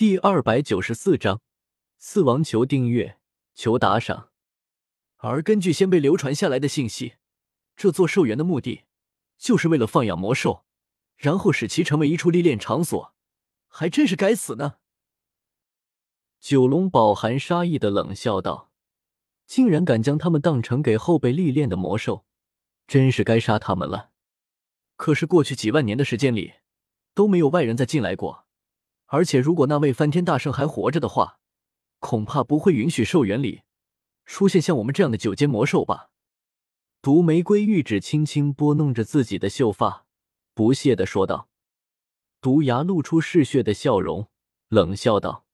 第二百九十四章，四王求订阅，求打赏。而根据先辈流传下来的信息，这座兽园的目的就是为了放养魔兽，然后使其成为一处历练场所。还真是该死呢！九龙饱含杀意的冷笑道：“竟然敢将他们当成给后辈历练的魔兽，真是该杀他们了。可是过去几万年的时间里，都没有外人再进来过。”而且，如果那位翻天大圣还活着的话，恐怕不会允许兽园里出现像我们这样的九阶魔兽吧？毒玫瑰玉指轻轻拨弄着自己的秀发，不屑的说道。毒牙露出嗜血的笑容，冷笑道：“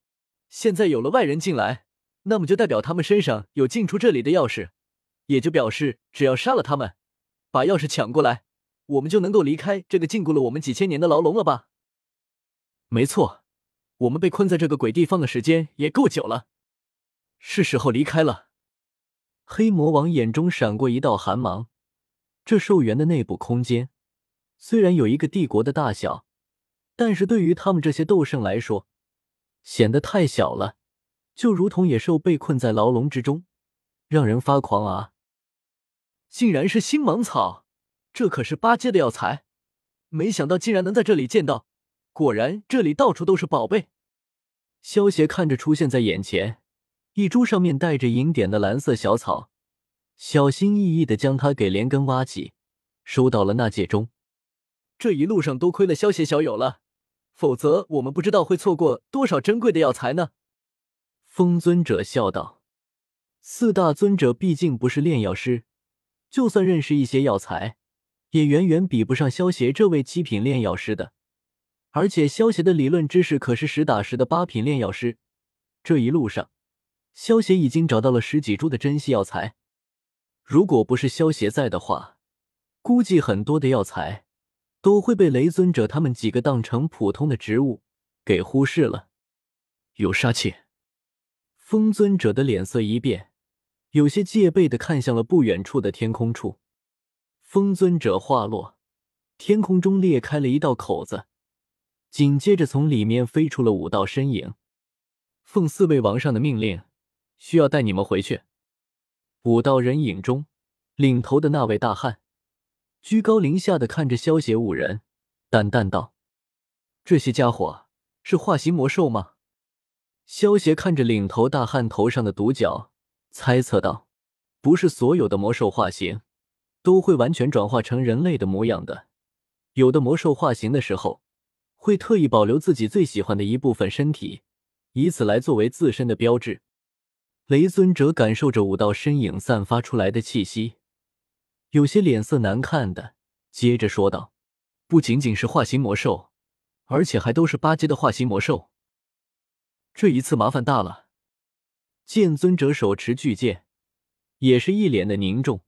现在有了外人进来，那么就代表他们身上有进出这里的钥匙，也就表示只要杀了他们，把钥匙抢过来，我们就能够离开这个禁锢了我们几千年的牢笼了吧？”没错。我们被困在这个鬼地方的时间也够久了，是时候离开了。黑魔王眼中闪过一道寒芒。这兽园的内部空间虽然有一个帝国的大小，但是对于他们这些斗圣来说，显得太小了，就如同野兽被困在牢笼之中，让人发狂啊！竟然是星芒草，这可是八阶的药材，没想到竟然能在这里见到。果然，这里到处都是宝贝。萧协看着出现在眼前一株上面带着银点的蓝色小草，小心翼翼的将它给连根挖起，收到了纳戒中。这一路上多亏了萧协小友了，否则我们不知道会错过多少珍贵的药材呢。风尊者笑道：“四大尊者毕竟不是炼药师，就算认识一些药材，也远远比不上萧协这位七品炼药师的。”而且萧协的理论知识可是实打实的八品炼药师，这一路上，萧协已经找到了十几株的珍稀药材。如果不是萧协在的话，估计很多的药材都会被雷尊者他们几个当成普通的植物给忽视了。有杀气，风尊者的脸色一变，有些戒备的看向了不远处的天空处。风尊者话落，天空中裂开了一道口子。紧接着，从里面飞出了五道身影。奉四位王上的命令，需要带你们回去。五道人影中，领头的那位大汉居高临下的看着萧邪五人，淡淡道：“这些家伙是化形魔兽吗？”萧邪看着领头大汉头上的独角，猜测道：“不是所有的魔兽化形都会完全转化成人类的模样的，有的魔兽化形的时候。”会特意保留自己最喜欢的一部分身体，以此来作为自身的标志。雷尊者感受着五道身影散发出来的气息，有些脸色难看的，接着说道：“不仅仅是化形魔兽，而且还都是八阶的化形魔兽。这一次麻烦大了。”剑尊者手持巨剑，也是一脸的凝重。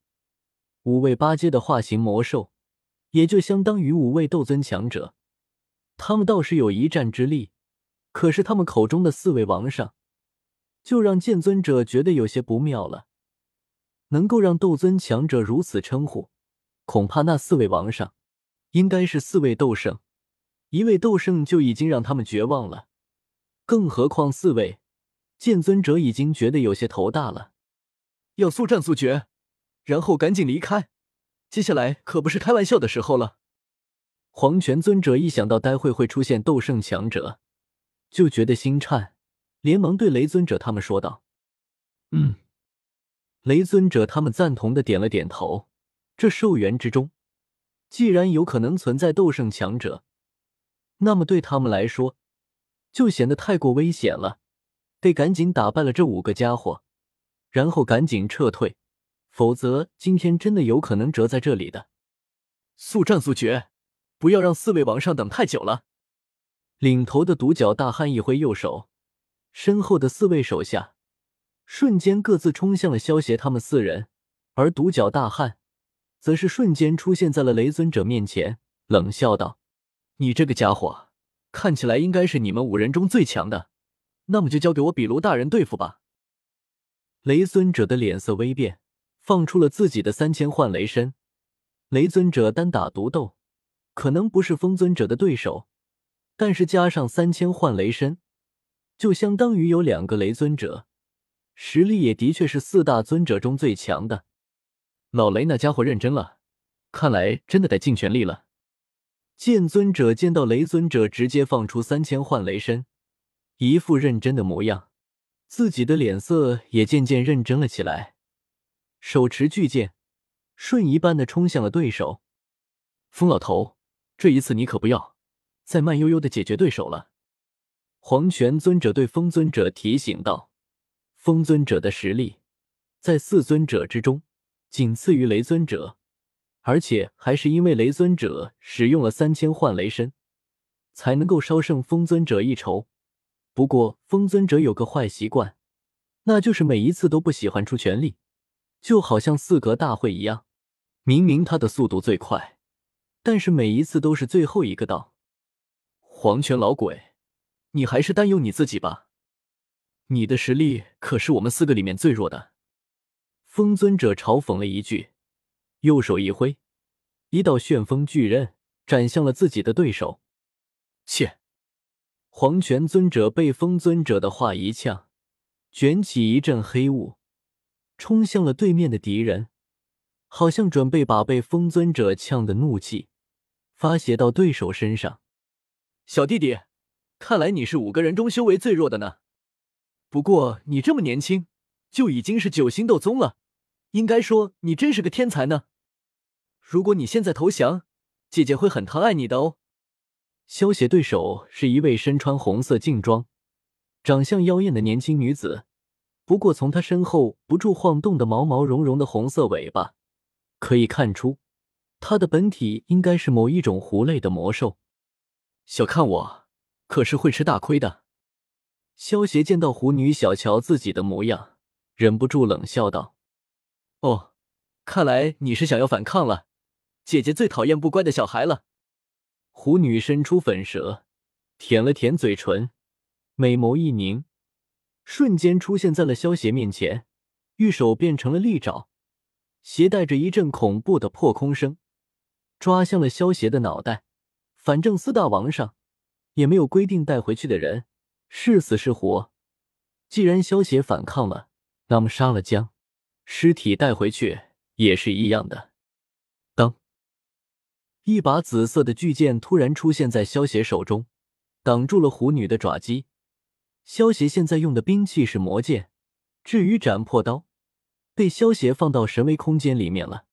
五位八阶的化形魔兽，也就相当于五位斗尊强者。他们倒是有一战之力，可是他们口中的四位王上，就让剑尊者觉得有些不妙了。能够让斗尊强者如此称呼，恐怕那四位王上应该是四位斗圣，一位斗圣就已经让他们绝望了，更何况四位？剑尊者已经觉得有些头大了。要速战速决，然后赶紧离开，接下来可不是开玩笑的时候了。黄泉尊者一想到待会会出现斗圣强者，就觉得心颤，连忙对雷尊者他们说道：“嗯。”雷尊者他们赞同的点了点头。这寿元之中，既然有可能存在斗圣强者，那么对他们来说，就显得太过危险了，得赶紧打败了这五个家伙，然后赶紧撤退，否则今天真的有可能折在这里的。速战速决。不要让四位王上等太久了。领头的独角大汉一挥右手，身后的四位手下瞬间各自冲向了萧协他们四人，而独角大汉则是瞬间出现在了雷尊者面前，冷笑道：“你这个家伙看起来应该是你们五人中最强的，那么就交给我比卢大人对付吧。”雷尊者的脸色微变，放出了自己的三千幻雷身。雷尊者单打独斗。可能不是风尊者的对手，但是加上三千幻雷身，就相当于有两个雷尊者，实力也的确是四大尊者中最强的。老雷那家伙认真了，看来真的得尽全力了。剑尊者见到雷尊者直接放出三千幻雷身，一副认真的模样，自己的脸色也渐渐认真了起来，手持巨剑，瞬移般的冲向了对手。风老头，这一次你可不要再慢悠悠的解决对手了。黄泉尊者对风尊者提醒道：“风尊者的实力在四尊者之中，仅次于雷尊者。”而且还是因为雷尊者使用了三千幻雷身，才能够稍胜风尊者一筹。不过风尊者有个坏习惯，那就是每一次都不喜欢出全力，就好像四格大会一样，明明他的速度最快，但是每一次都是最后一个到。黄泉老鬼，你还是担忧你自己吧，你的实力可是我们四个里面最弱的。风尊者嘲讽了一句。右手一挥，一道旋风巨刃斩向了自己的对手。切！黄泉尊者被风尊者的话一呛，卷起一阵黑雾，冲向了对面的敌人，好像准备把被风尊者呛的怒气发泄到对手身上。小弟弟，看来你是五个人中修为最弱的呢。不过你这么年轻，就已经是九星斗宗了。应该说你真是个天才呢。如果你现在投降，姐姐会很疼爱你的哦。萧协对手是一位身穿红色劲装、长相妖艳的年轻女子，不过从她身后不住晃动的毛毛茸茸的红色尾巴，可以看出她的本体应该是某一种狐类的魔兽。小看我，可是会吃大亏的。萧协见到狐女小瞧自己的模样，忍不住冷笑道。哦，看来你是想要反抗了。姐姐最讨厌不乖的小孩了。狐女伸出粉舌，舔了舔嘴唇，美眸一凝，瞬间出现在了萧邪面前，玉手变成了利爪，携带着一阵恐怖的破空声，抓向了萧邪的脑袋。反正四大王上也没有规定带回去的人是死是活。既然萧邪反抗了，那么杀了将。尸体带回去也是一样的。当一把紫色的巨剑突然出现在萧邪手中，挡住了虎女的爪击。萧邪现在用的兵器是魔剑，至于斩破刀，被萧邪放到神威空间里面了。